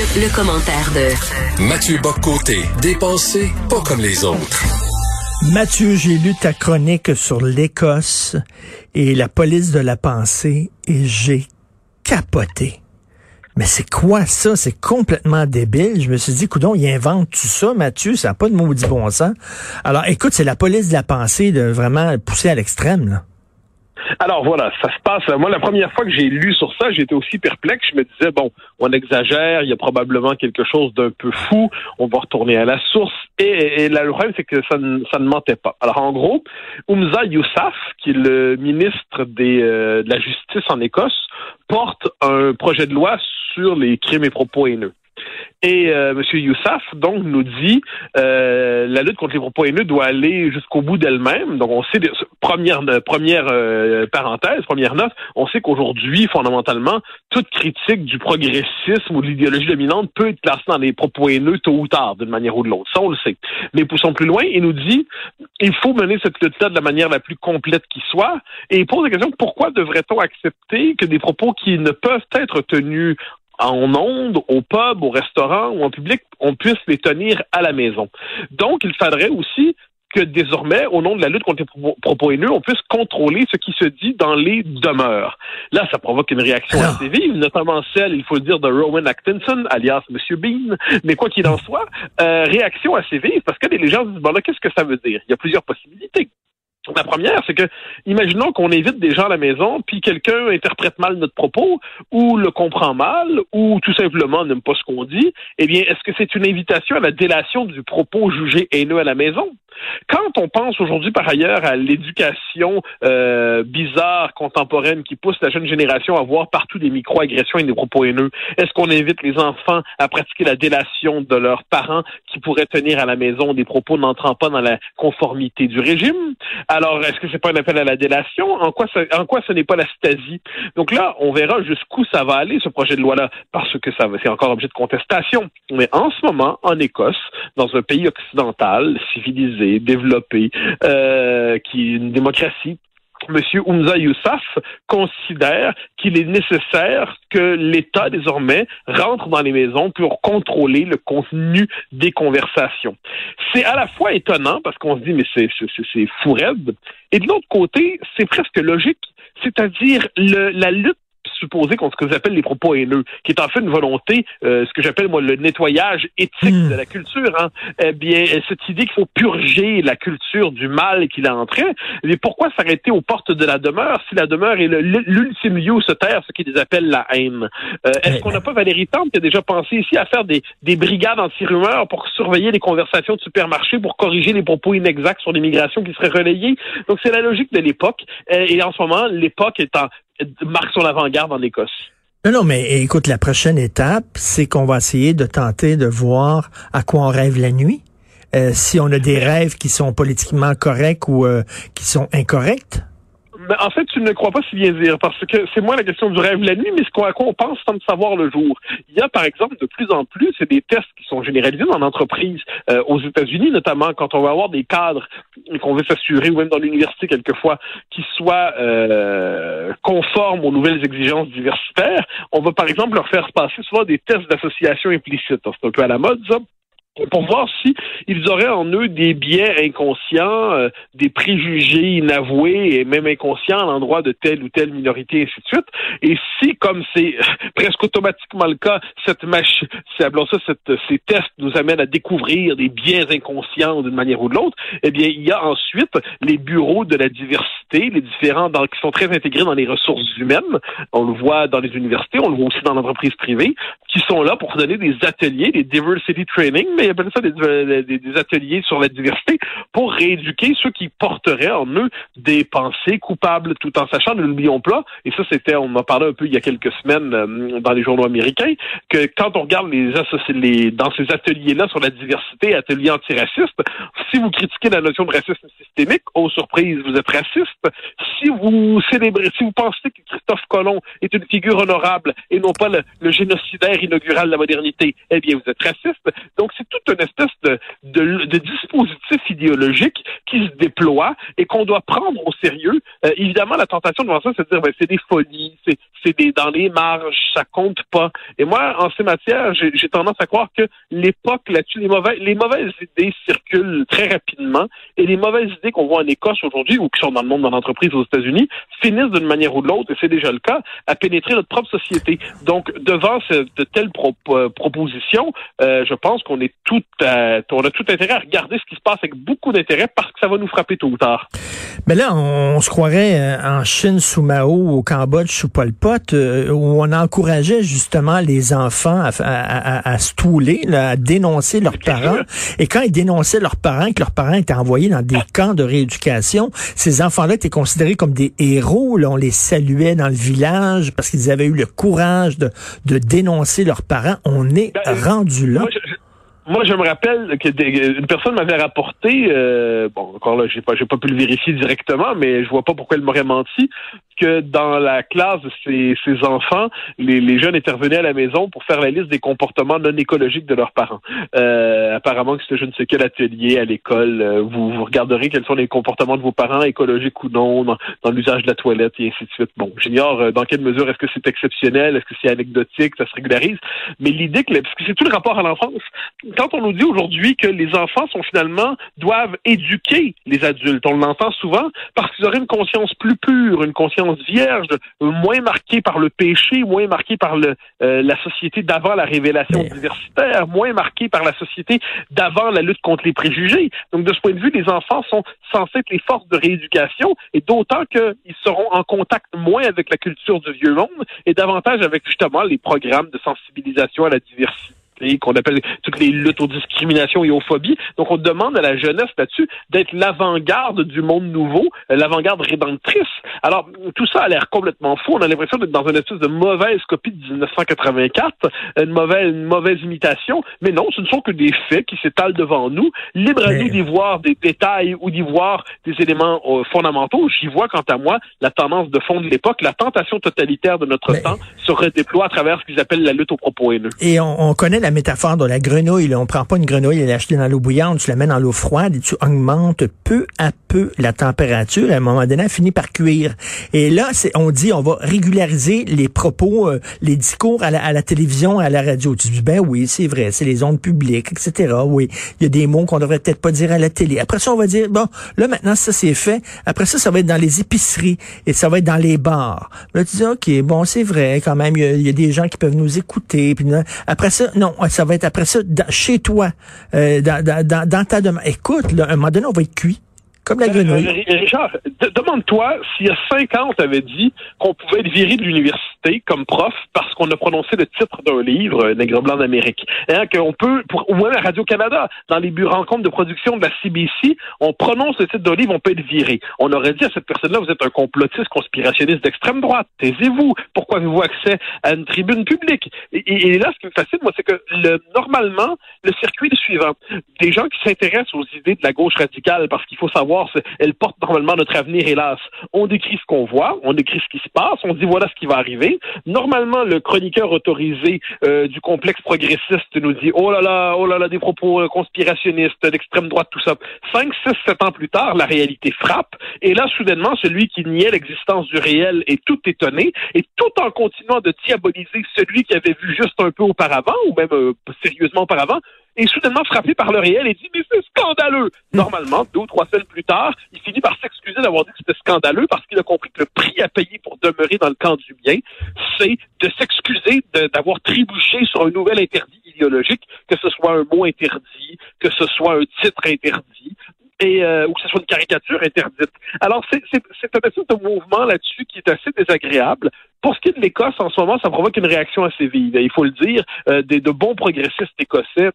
Le, commentaire de Mathieu Boccoté, dépensé pas comme les autres. Mathieu, j'ai lu ta chronique sur l'Écosse et la police de la pensée et j'ai capoté. Mais c'est quoi ça? C'est complètement débile. Je me suis dit, coudon, il invente tout ça, Mathieu, ça n'a pas de maudit bon sens. Alors, écoute, c'est la police de la pensée de vraiment pousser à l'extrême, là. Alors voilà, ça se passe. Moi, la première fois que j'ai lu sur ça, j'étais aussi perplexe. Je me disais, bon, on exagère, il y a probablement quelque chose d'un peu fou, on va retourner à la source. Et, là, le problème, c'est que ça ne, mentait pas. Alors en gros, Oumza Youssaf, qui est le ministre euh, de la Justice en Écosse, porte un projet de loi sur les crimes et propos haineux. Et euh, M. Youssaf, donc, nous dit euh, la lutte contre les propos haineux doit aller jusqu'au bout d'elle-même. Donc, on sait, première, première euh, parenthèse, première note, on sait qu'aujourd'hui, fondamentalement, toute critique du progressisme ou de l'idéologie dominante peut être placée dans les propos haineux tôt ou tard, d'une manière ou de l'autre. Ça, on le sait. Mais poussons plus loin, il nous dit il faut mener cette lutte-là de la manière la plus complète qui soit. Et il pose la question pourquoi devrait-on accepter que des propos qui ne peuvent être tenus en ondes, au pub, au restaurant ou en public, on puisse les tenir à la maison. Donc, il faudrait aussi que désormais, au nom de la lutte contre les propos haineux, on puisse contrôler ce qui se dit dans les demeures. Là, ça provoque une réaction assez vive, notamment celle, il faut le dire, de Rowan Atkinson, alias Monsieur Bean. Mais quoi qu'il en soit, euh, réaction assez vive, parce que les gens se disent, bon là, qu'est-ce que ça veut dire? Il y a plusieurs possibilités. La première, c'est que, imaginons qu'on invite des gens à la maison, puis quelqu'un interprète mal notre propos, ou le comprend mal, ou tout simplement n'aime pas ce qu'on dit. Eh bien, est-ce que c'est une invitation à la délation du propos jugé haineux à la maison? Quand on pense aujourd'hui, par ailleurs, à l'éducation euh, bizarre, contemporaine, qui pousse la jeune génération à voir partout des micro-agressions et des propos haineux, est-ce qu'on invite les enfants à pratiquer la délation de leurs parents qui pourraient tenir à la maison des propos n'entrant pas dans la conformité du régime? Alors, est-ce que c'est pas un appel à la délation? En quoi, en quoi ce n'est pas la stasie? Donc là, on verra jusqu'où ça va aller, ce projet de loi-là, parce que ça c'est encore objet de contestation. Mais en ce moment, en Écosse, dans un pays occidental, civilisé, développé, euh, qui est une démocratie, M. Oumza Youssaf considère qu'il est nécessaire que l'État désormais rentre dans les maisons pour contrôler le contenu des conversations. C'est à la fois étonnant parce qu'on se dit mais c'est c'est fou raide et de l'autre côté c'est presque logique, c'est-à-dire la lutte supposer contre ce que j'appelle les propos haineux, qui est en fait une volonté, euh, ce que j'appelle moi le nettoyage éthique hmm. de la culture. Hein. Eh bien, cette idée qu'il faut purger la culture du mal qu'il a entré, mais pourquoi s'arrêter aux portes de la demeure si la demeure est l'ultime lieu où se taire ce qu'ils appellent la haine? Euh, est-ce qu'on n'a pas Valérie Tante qui a déjà pensé ici à faire des, des brigades anti-rumeurs pour surveiller les conversations de supermarché, pour corriger les propos inexacts sur l'immigration qui seraient relayés? Donc c'est la logique de l'époque. Euh, et en ce moment, l'époque est en marque son avant-garde en Écosse. Non, non, mais écoute, la prochaine étape, c'est qu'on va essayer de tenter de voir à quoi on rêve la nuit. Euh, si on a des rêves qui sont politiquement corrects ou euh, qui sont incorrects. Ben, en fait, tu ne crois pas si bien dire, parce que c'est moins la question du rêve la nuit, mais ce à quoi on pense sans le savoir le jour. Il y a, par exemple, de plus en plus, c'est des tests qui sont généralisés dans l'entreprise, euh, aux États-Unis, notamment quand on va avoir des cadres qu'on veut s'assurer, ou même dans l'université quelquefois, qui soient euh, conformes aux nouvelles exigences diversitaires. On va, par exemple, leur faire passer souvent des tests d'association implicite. C'est un peu à la mode, ça pour voir si ils auraient en eux des biais inconscients, euh, des préjugés inavoués et même inconscients à l'endroit de telle ou telle minorité, et ainsi de suite. Et si, comme c'est presque automatiquement le cas, cette machine, ça, cette, ces tests nous amènent à découvrir des biais inconscients d'une manière ou de l'autre, eh bien, il y a ensuite les bureaux de la diversité, les différents qui sont très intégrés dans les ressources humaines. On le voit dans les universités, on le voit aussi dans l'entreprise privée, qui sont là pour donner des ateliers, des diversity training, mais ils appellent ça euh, des, des, ateliers sur la diversité pour rééduquer ceux qui porteraient en eux des pensées coupables, tout en sachant, ne l'oublions pas, et ça c'était, on en parlait un peu il y a quelques semaines euh, dans les journaux américains, que quand on regarde les, les dans ces ateliers-là sur la diversité, ateliers antiracistes, si vous critiquez la notion de racisme systémique, oh surprise, vous êtes raciste. Si vous célébrez, si vous pensez que Christophe Colomb est une figure honorable et non pas le, génocidaire inaugural de la modernité, eh bien vous êtes raciste. Donc toute une espèce de, de, de, dispositif idéologique qui se déploie et qu'on doit prendre au sérieux. Euh, évidemment, la tentation devant ça, c'est de dire ben, c'est des folies, c'est c'est des dans les marges, ça compte pas. Et moi, en ces matières, j'ai tendance à croire que l'époque là-dessus, les mauvaises, les mauvaises idées circulent très rapidement et les mauvaises idées qu'on voit en Écosse aujourd'hui ou qui sont dans le monde dans l'entreprise aux États-Unis finissent d'une manière ou de l'autre, et c'est déjà le cas, à pénétrer notre propre société. Donc, devant de telles euh, propositions, euh, je pense qu'on est tout, on a tout intérêt à regarder ce qui se passe avec beaucoup d'intérêt parce que ça va nous frapper tôt ou tard. Mais là, on, se croirait euh, en Chine sous Mao, au Cambodge sous Pol Pot, où on encourageait justement les enfants à, à, à, se touler, à dénoncer leurs parents. Et quand ils dénonçaient leurs parents, que leurs parents étaient envoyés dans des camps de rééducation, ces enfants-là étaient considérés comme des héros. Là, on les saluait dans le village parce qu'ils avaient eu le courage de, de dénoncer leurs parents. On est ben, rendu là. Moi, je me rappelle que une personne m'avait rapporté, euh, bon, encore là, j'ai pas, j'ai pas pu le vérifier directement, mais je vois pas pourquoi elle m'aurait menti, que dans la classe de ces, enfants, les, les, jeunes intervenaient à la maison pour faire la liste des comportements non écologiques de leurs parents. Euh, apparemment que c'était je ne sais quel atelier à l'école. Euh, vous, vous regarderez quels sont les comportements de vos parents, écologiques ou non, dans, l'usage de la toilette et ainsi de suite. Bon, j'ignore euh, dans quelle mesure est-ce que c'est exceptionnel, est-ce que c'est anecdotique, ça se régularise, mais l'idée que, parce que c'est tout le rapport à l'enfance, quand on nous dit aujourd'hui que les enfants sont finalement, doivent éduquer les adultes, on l'entend souvent parce qu'ils auraient une conscience plus pure, une conscience vierge, moins marquée par le péché, moins marquée par le, euh, la société d'avant la révélation diversitaire, moins marquée par la société d'avant la lutte contre les préjugés. Donc, de ce point de vue, les enfants sont censés être les forces de rééducation, et d'autant qu'ils seront en contact moins avec la culture du vieux monde et davantage avec justement les programmes de sensibilisation à la diversité qu'on appelle toutes les luttes aux discriminations et aux phobies. Donc, on demande à la jeunesse là-dessus d'être l'avant-garde du monde nouveau, euh, l'avant-garde rédemptrice. Alors, tout ça a l'air complètement fou. On a l'impression d'être dans une espèce de mauvaise copie de 1984, une mauvaise, une mauvaise imitation. Mais non, ce ne sont que des faits qui s'étalent devant nous. Libre à nous d'y voir des détails ou d'y voir des éléments euh, fondamentaux. J'y vois, quant à moi, la tendance de fond de l'époque, la tentation totalitaire de notre temps se redéploie à travers ce qu'ils appellent la lutte aux propos haineux. Et on, on connaît la la métaphore de la grenouille. Là. On prend pas une grenouille et l'achetée dans l'eau bouillante, tu la mets dans l'eau froide et tu augmentes peu à peu la température. À un moment donné, elle finit par cuire. Et là, c'est, on dit, on va régulariser les propos, euh, les discours à la, télévision, à la radio. Tu dis, ben oui, c'est vrai, c'est les ondes publiques, etc. Oui, il y a des mots qu'on devrait peut-être pas dire à la télé. Après ça, on va dire, bon, là maintenant, ça c'est fait. Après ça, ça va être dans les épiceries et ça va être dans les bars. Là, tu dis, ok, bon, c'est vrai, il y, a des gens qui peuvent nous écouter. Après ça, non, ça va être après ça chez toi, euh, dans, dans, dans, ta demande. Écoute, là, un moment donné, on va être cuit. Comme la euh, grenouille. Richard, demande-toi s'il y a cinq ans, on t'avait dit qu'on pouvait être viré de l'université comme prof parce qu'on a prononcé le titre d'un livre, Nègre blanc d'Amérique. Hein, qu'on peut, pour, au moins à Radio-Canada, dans les bureaux rencontres de production de la CBC, on prononce le titre d'un livre, on peut être viré. On aurait dit à cette personne-là, vous êtes un complotiste conspirationniste d'extrême droite. Taisez-vous. Pourquoi avez-vous accès à une tribune publique? Et, là, ce qui me fascine, moi, c'est que le, normalement, le circuit est le suivant. Des gens qui s'intéressent aux idées de la gauche radicale parce qu'il faut savoir elle porte normalement notre avenir, hélas. On décrit ce qu'on voit, on décrit ce qui se passe, on dit voilà ce qui va arriver. Normalement, le chroniqueur autorisé euh, du complexe progressiste nous dit oh là là, oh là là, des propos euh, conspirationnistes, d'extrême droite, tout ça. Cinq, six, sept ans plus tard, la réalité frappe. Et là, soudainement, celui qui niait l'existence du réel est tout étonné, et tout en continuant de diaboliser celui qui avait vu juste un peu auparavant, ou même euh, sérieusement auparavant, est soudainement frappé par le réel et dit mais c'est scandaleux. Normalement, deux ou trois semaines plus tard, il finit par s'excuser d'avoir dit que c'était scandaleux parce qu'il a compris que le prix à payer pour demeurer dans le camp du bien, c'est de s'excuser d'avoir trébuché sur un nouvel interdit idéologique, que ce soit un mot interdit, que ce soit un titre interdit, et euh, ou que ce soit une caricature interdite. Alors, c'est un espèce de mouvement là-dessus qui est assez désagréable. Pour ce qui est de l'Écosse, en ce moment, ça provoque une réaction assez vive. Il faut le dire, euh, des, de bons progressistes écossais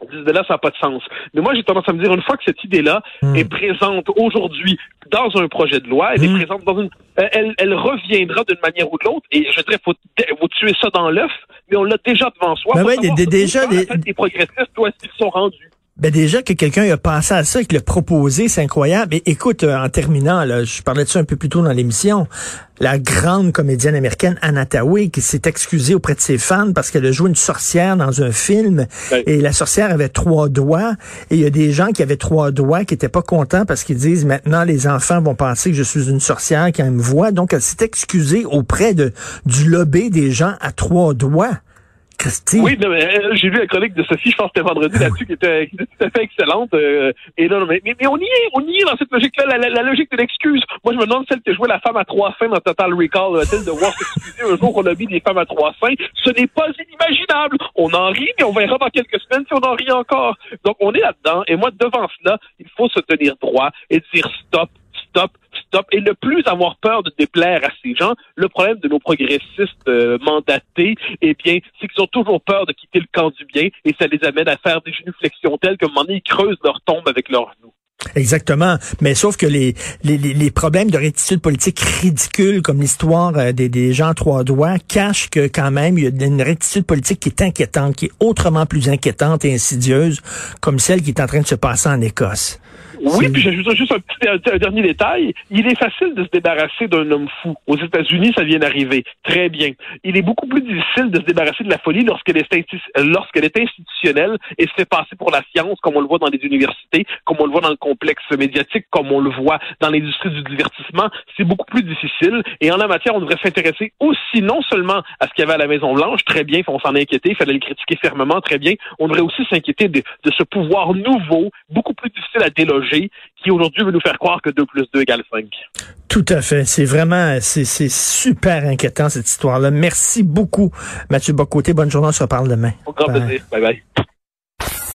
cette idée-là, ça n'a pas de sens. Mais moi, j'ai tendance à me dire, une fois que cette idée-là hmm. est présente aujourd'hui dans un projet de loi, elle est hmm. présente dans une... Euh, elle, elle reviendra d'une manière ou de l'autre, et je dirais, faut, faut tuer ça dans l'œuf, mais on l'a déjà devant soi. Ben ouais, déjà... Les... progressistes, où est-ce qu'ils sont rendus? Ben déjà que quelqu'un a pensé à ça, qu'il l'a proposé, c'est incroyable. Et écoute, euh, en terminant, là, je parlais de ça un peu plus tôt dans l'émission, la grande comédienne américaine Anna Tawai qui s'est excusée auprès de ses fans parce qu'elle a joué une sorcière dans un film et la sorcière avait trois doigts et il y a des gens qui avaient trois doigts qui étaient pas contents parce qu'ils disent maintenant les enfants vont penser que je suis une sorcière quand ils me voient. Donc elle s'est excusée auprès de du lobby des gens à trois doigts. Oui, euh, j'ai vu la chronique de Sophie, je pense que c'était vendredi là-dessus, qui était, tout à fait excellente. Euh, et non, mais, mais, on y est, on y est dans cette logique-là, la, logique de l'excuse. Moi, je me demande celle qui joué la femme à trois seins dans Total Recall, a-t-elle devoir s'excuser un jour qu'on a mis des femmes à trois seins? Ce n'est pas inimaginable. On en rit, mais on verra dans quelques semaines si on en rit encore. Donc, on est là-dedans. Et moi, devant cela, il faut se tenir droit et dire stop, et ne plus avoir peur de déplaire à ces gens. Le problème de nos progressistes euh, mandatés, eh bien, c'est qu'ils ont toujours peur de quitter le camp du bien et ça les amène à faire des genuflexions telles qu'à un moment donné, ils creusent leur tombe avec leurs genoux. Exactement. Mais sauf que les, les, les problèmes de rétitude politique ridicules, comme l'histoire euh, des, des gens trois doigts, cachent que quand même, il y a une rétitude politique qui est inquiétante, qui est autrement plus inquiétante et insidieuse, comme celle qui est en train de se passer en Écosse. Oui, puis j'ajoute juste un petit dernier détail. Il est facile de se débarrasser d'un homme fou. Aux États-Unis, ça vient d'arriver. Très bien. Il est beaucoup plus difficile de se débarrasser de la folie lorsqu'elle est, lorsqu'elle est institutionnelle et se fait passer pour la science, comme on le voit dans les universités, comme on le voit dans le complexe médiatique, comme on le voit dans l'industrie du divertissement. C'est beaucoup plus difficile. Et en la matière, on devrait s'intéresser aussi non seulement à ce qu'il y avait à la Maison-Blanche, très bien, on s'en inquiéter, il fallait le critiquer fermement, très bien. On devrait aussi s'inquiéter de, de ce pouvoir nouveau, beaucoup plus difficile à déloger qui aujourd'hui veut nous faire croire que 2 plus 2 égale 5. Tout à fait. C'est vraiment, c'est super inquiétant cette histoire-là. Merci beaucoup, Mathieu Bocoté. Bonne journée. On se reparle demain. Au grand plaisir. Bye bye.